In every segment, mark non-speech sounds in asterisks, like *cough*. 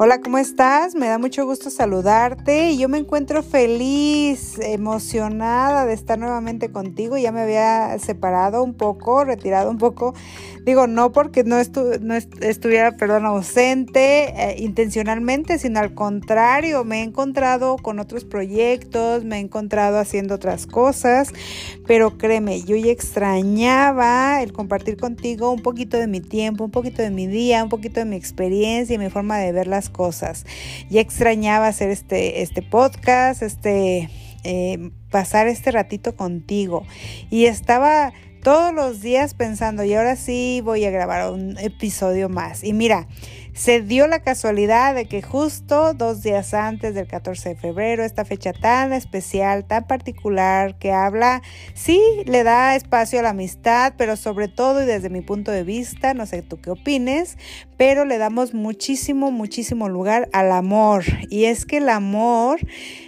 Hola, ¿cómo estás? Me da mucho gusto saludarte y yo me encuentro feliz, emocionada de estar nuevamente contigo. Ya me había separado un poco, retirado un poco. Digo, no porque no, no estuviera, perdón, ausente eh, intencionalmente, sino al contrario, me he encontrado con otros proyectos, me he encontrado haciendo otras cosas, pero créeme, yo ya extrañaba el compartir contigo un poquito de mi tiempo, un poquito de mi día, un poquito de mi experiencia y mi forma de ver las cosas. Ya extrañaba hacer este, este podcast, este, eh, pasar este ratito contigo. Y estaba todos los días pensando, y ahora sí voy a grabar un episodio más. Y mira, se dio la casualidad de que justo dos días antes del 14 de febrero, esta fecha tan especial, tan particular, que habla, sí, le da espacio a la amistad, pero sobre todo y desde mi punto de vista, no sé tú qué opines, pero le damos muchísimo, muchísimo lugar al amor. Y es que el amor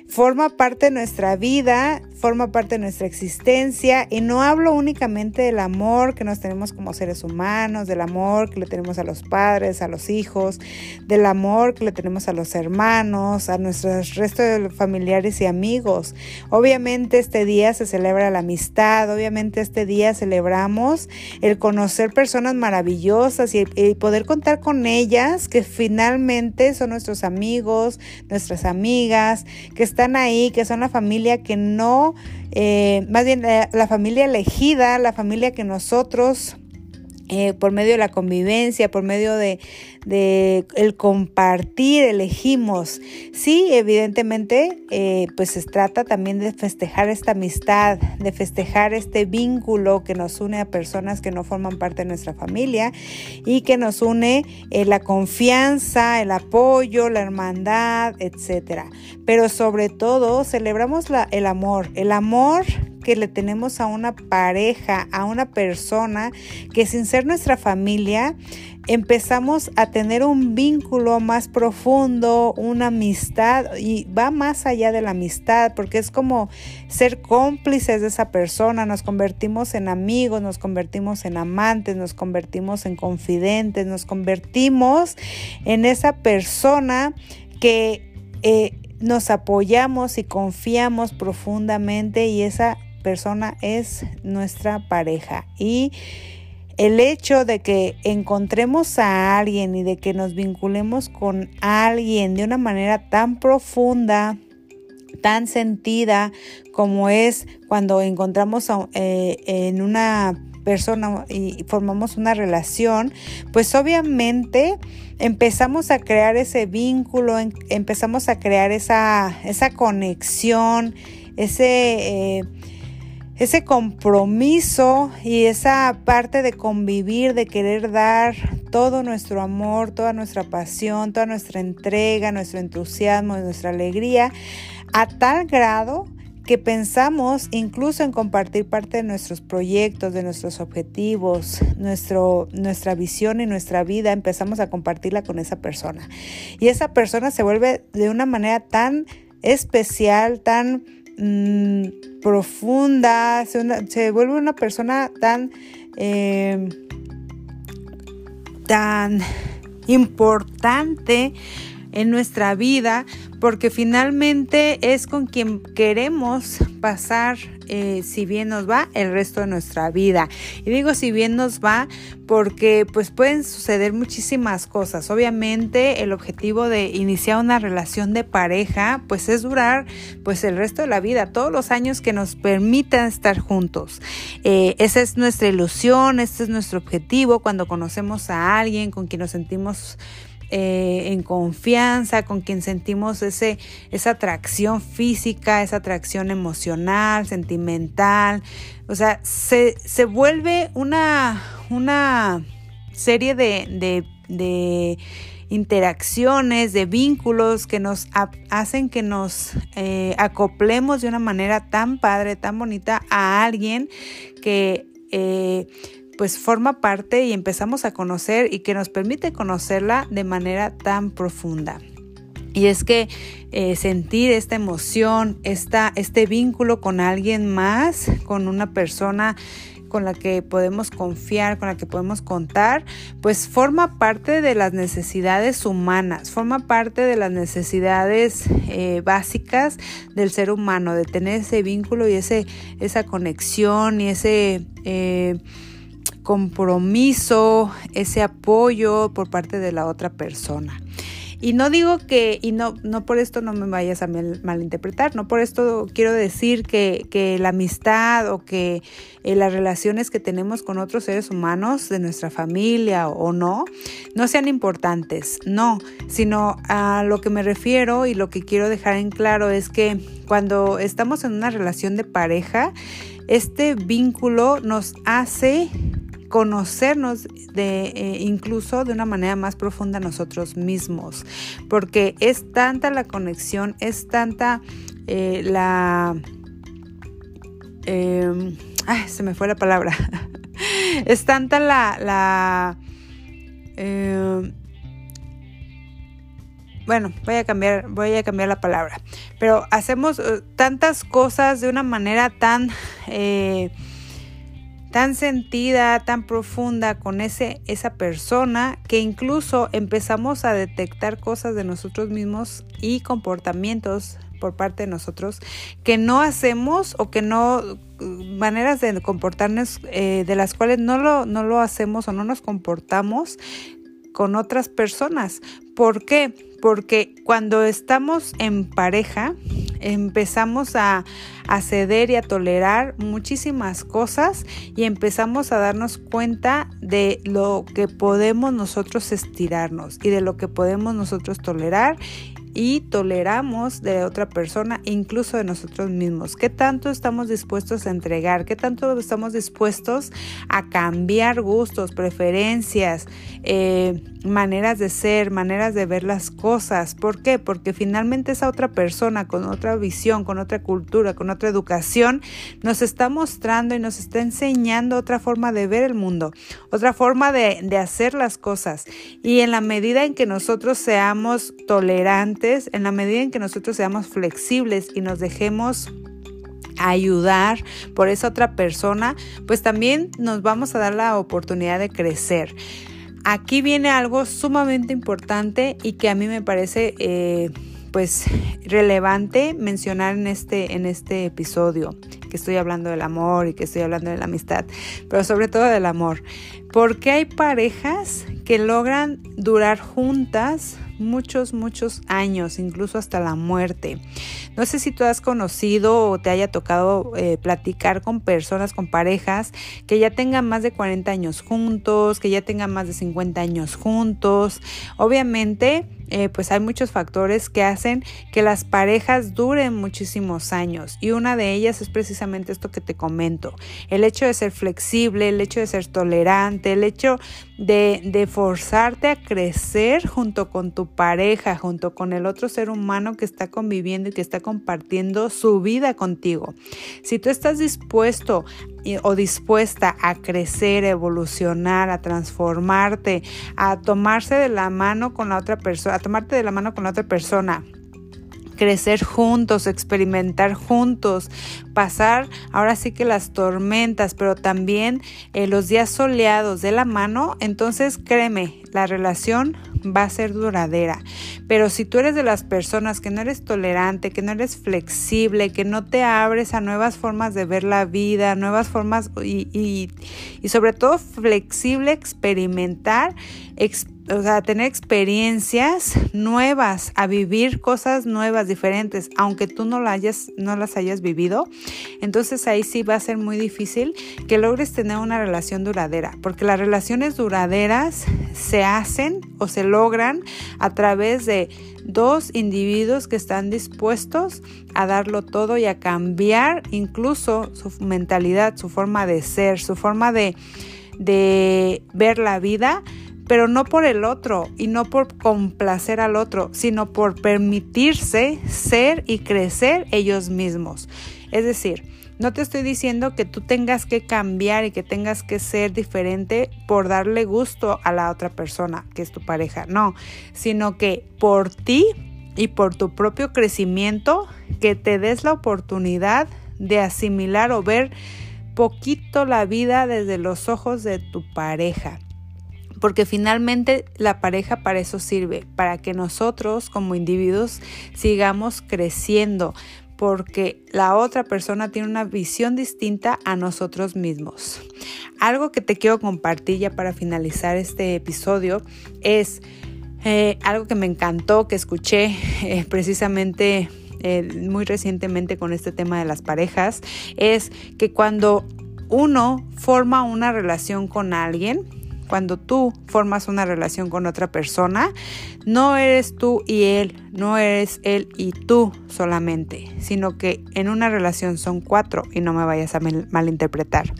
forma parte de nuestra vida, forma parte de nuestra existencia y no hablo únicamente del amor que nos tenemos como seres humanos, del amor que le tenemos a los padres, a los hijos, del amor que le tenemos a los hermanos, a nuestros resto de familiares y amigos. Obviamente este día se celebra la amistad, obviamente este día celebramos el conocer personas maravillosas y, y poder contar con ellas que finalmente son nuestros amigos, nuestras amigas, que están ahí, que son la familia que no, eh, más bien la, la familia elegida, la familia que nosotros eh, por medio de la convivencia, por medio de, el compartir, elegimos. Sí, evidentemente, eh, pues se trata también de festejar esta amistad, de festejar este vínculo que nos une a personas que no forman parte de nuestra familia y que nos une eh, la confianza, el apoyo, la hermandad, etcétera. Pero sobre todo celebramos el amor, el amor que le tenemos a una pareja, a una persona que sin ser nuestra familia, empezamos a tener un vínculo más profundo, una amistad y va más allá de la amistad porque es como ser cómplices de esa persona, nos convertimos en amigos, nos convertimos en amantes, nos convertimos en confidentes, nos convertimos en esa persona que eh, nos apoyamos y confiamos profundamente y esa persona es nuestra pareja. Y el hecho de que encontremos a alguien y de que nos vinculemos con alguien de una manera tan profunda, tan sentida como es cuando encontramos eh, en una persona y formamos una relación, pues obviamente empezamos a crear ese vínculo, empezamos a crear esa, esa conexión, ese... Eh, ese compromiso y esa parte de convivir, de querer dar todo nuestro amor, toda nuestra pasión, toda nuestra entrega, nuestro entusiasmo, nuestra alegría, a tal grado que pensamos incluso en compartir parte de nuestros proyectos, de nuestros objetivos, nuestro, nuestra visión y nuestra vida, empezamos a compartirla con esa persona. Y esa persona se vuelve de una manera tan especial, tan Mm, profunda, se, vuelve una persona tan, eh, tan importante en nuestra vida porque finalmente es con quien queremos pasar, eh, si bien nos va, el resto de nuestra vida. Y digo si bien nos va porque pues pueden suceder muchísimas cosas. Obviamente el objetivo de iniciar una relación de pareja pues es durar pues el resto de la vida, todos los años que nos permitan estar juntos. Eh, esa es nuestra ilusión, este es nuestro objetivo cuando conocemos a alguien con quien nos sentimos eh, en confianza, con quien sentimos ese, esa atracción física, esa atracción emocional, sentimental. O sea, se, vuelve una, una serie de, de, interacciones, de vínculos que nos hacen que nos eh, acoplemos de una manera tan padre, tan bonita a alguien que eh, pues forma parte y empezamos a conocer y que nos permite conocerla de manera tan profunda. Y es que eh, sentir esta emoción, esta, este vínculo con alguien más, con una persona con la que podemos confiar, con la que podemos contar, pues forma parte de las necesidades humanas, forma parte de las necesidades eh, básicas del ser humano, de tener ese vínculo y ese, esa conexión y ese... Eh, compromiso, ese apoyo por parte de la otra persona. Y no digo que, y no, no por esto no me vayas a malinterpretar, no por esto quiero decir que, que la amistad o que eh, las relaciones que tenemos con otros seres humanos de nuestra familia o, no, no sean importantes, no, sino a lo que me refiero y lo que quiero dejar en claro es que cuando estamos en una relación de pareja, este vínculo nos hace conocernos de eh, incluso de una manera más profunda nosotros mismos, porque es tanta la conexión, es tanta eh, la... Em, se me fue la palabra. *laughs* es tanta la... la em, bueno, voy a cambiar, voy a cambiar la palabra. Pero hacemos eh, tantas cosas de una manera tan tan sentida, tan profunda con ese, esa persona que incluso empezamos a detectar cosas de nosotros mismos y comportamientos por parte de nosotros que no hacemos o que no maneras de comportarnos eh, de las cuales no lo, no lo hacemos o no nos comportamos con otras personas. ¿Por qué? Porque cuando estamos en pareja, empezamos a, ceder y a tolerar muchísimas cosas y empezamos a darnos cuenta de lo que podemos nosotros estirarnos y de lo que podemos nosotros tolerar y toleramos de otra persona, incluso de nosotros mismos. ¿Qué tanto estamos dispuestos a entregar? ¿Qué tanto estamos dispuestos a cambiar gustos, preferencias, eh, maneras de ser, maneras de ver las cosas? ¿Por qué? Porque finalmente esa otra persona con otra visión, con otra cultura, con otra educación, nos está mostrando y nos está enseñando otra forma de ver el mundo, otra forma de, de hacer las cosas. Y en la medida en que nosotros seamos tolerantes, en la medida en que nosotros seamos flexibles y nos dejemos ayudar por esa otra persona, pues también nos vamos a dar la oportunidad de crecer. Aquí viene algo sumamente importante y que a mí me parece eh, pues relevante mencionar en este, en este episodio, que estoy hablando del amor y que estoy hablando de la amistad, pero sobre todo del amor. Porque hay parejas que logran durar juntas muchos, muchos años, incluso hasta la muerte. No sé si tú has conocido o te haya tocado eh, platicar con personas, con parejas que ya tengan más de 40 años juntos, que ya tengan más de 50 años juntos. Obviamente, eh, pues hay muchos factores que hacen que las parejas duren muchísimos años y una de ellas es precisamente esto que te comento, el hecho de ser flexible, el hecho de ser tolerante, el hecho de, de forzarte a crecer junto con tu pareja, junto con el otro ser humano que está conviviendo y que está compartiendo su vida contigo. Si tú estás dispuesto o dispuesta a crecer, a evolucionar, a transformarte, a tomarse de la mano con la otra persona, a tomarte de la mano con la otra persona, crecer juntos, experimentar juntos, pasar ahora sí que las tormentas, pero también eh, los días soleados de la mano, entonces créeme, la relación va a ser duradera. Pero si tú eres de las personas que no eres tolerante, que no eres flexible, que no te abres a nuevas formas de ver la vida, nuevas formas y, y, y sobre todo flexible, experimentar, experimentar o sea, tener experiencias nuevas, a vivir cosas nuevas, diferentes, aunque tú no, hayas, no las hayas vivido, entonces ahí sí va a ser muy difícil que logres tener una relación duradera, porque las relaciones duraderas se hacen o se logran a través de dos individuos que están dispuestos a darlo todo y a cambiar incluso su mentalidad, su forma de ser, su forma de, de ver la vida pero no por el otro y no por complacer al otro, sino por permitirse ser y crecer ellos mismos. Es decir, no te estoy diciendo que tú tengas que cambiar y que tengas que ser diferente por darle gusto a la otra persona, que es tu pareja, no, sino que por ti y por tu propio crecimiento, que te des la oportunidad de asimilar o ver poquito la vida desde los ojos de tu pareja porque finalmente la pareja para eso sirve, para que nosotros como individuos sigamos creciendo, porque la otra persona tiene una visión distinta a nosotros mismos. Algo que te quiero compartir ya para finalizar este episodio es eh, algo que me encantó, que escuché eh, precisamente eh, muy recientemente con este tema de las parejas, es que cuando uno forma una relación con alguien, cuando tú formas una relación con otra persona, no eres tú y él, no eres él y tú solamente, sino que en una relación son cuatro y no me vayas a malinterpretar.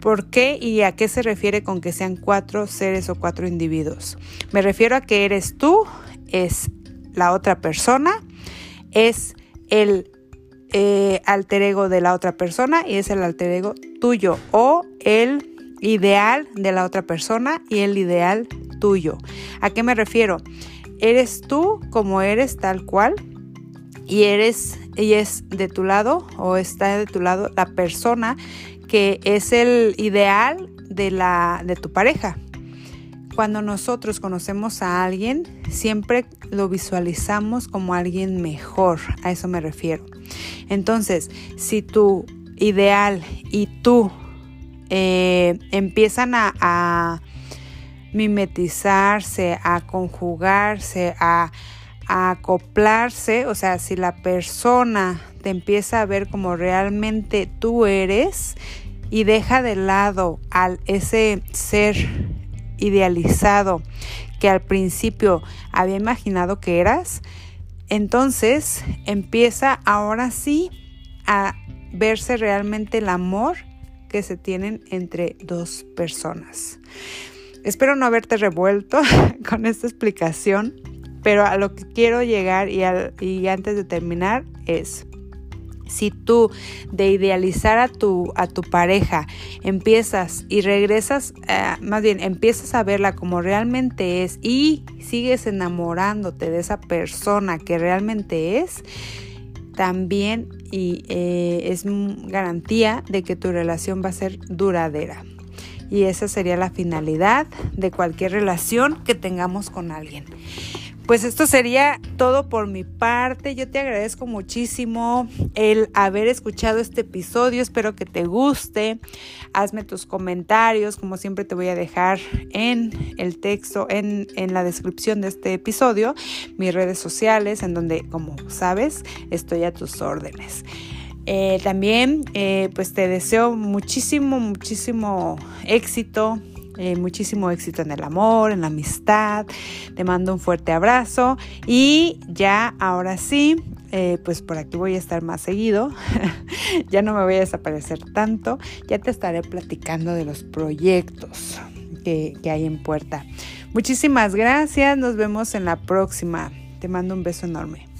¿Por qué y a qué se refiere con que sean cuatro seres o cuatro individuos? Me refiero a que eres tú, es la otra persona, es el eh, alter ego de la otra persona y es el alter ego tuyo o el ideal de la otra persona y el ideal tuyo. ¿A qué me refiero? Eres tú como eres tal cual y eres y es de tu lado o está de tu lado la persona que es el ideal de la de tu pareja. Cuando nosotros conocemos a alguien, siempre lo visualizamos como alguien mejor, a eso me refiero. Entonces, si tu ideal y tú eh, empiezan a, mimetizarse, a conjugarse, a, a acoplarse, o sea, si la persona te empieza a ver como realmente tú eres y deja de lado al ese ser idealizado que al principio había imaginado que eras, entonces empieza ahora sí a verse realmente el amor que se tienen entre dos personas. Espero no haberte revuelto *laughs* con esta explicación, pero a lo que quiero llegar y, antes de terminar es, si tú de idealizar a tu, a tu pareja empiezas y regresas, eh, más bien empiezas a verla como realmente es y sigues enamorándote de esa persona que realmente es, también y eh, es garantía de que tu relación va a ser duradera. Y esa sería la finalidad de cualquier relación que tengamos con alguien. Pues esto sería todo por mi parte. Yo te agradezco muchísimo el haber escuchado este episodio. Espero que te guste. Hazme tus comentarios. Como siempre te voy a dejar en el texto, en, la descripción de este episodio, mis redes sociales, en donde, como sabes, estoy a tus órdenes. Eh, también, eh, pues te deseo muchísimo, muchísimo éxito eh, muchísimo éxito en el amor, en la amistad. Te mando un fuerte abrazo y ya ahora sí, eh, pues por aquí voy a estar más seguido. *laughs* ya no me voy a desaparecer tanto. Ya te estaré platicando de los proyectos que, que hay en puerta. Muchísimas gracias. Nos vemos en la próxima. Te mando un beso enorme.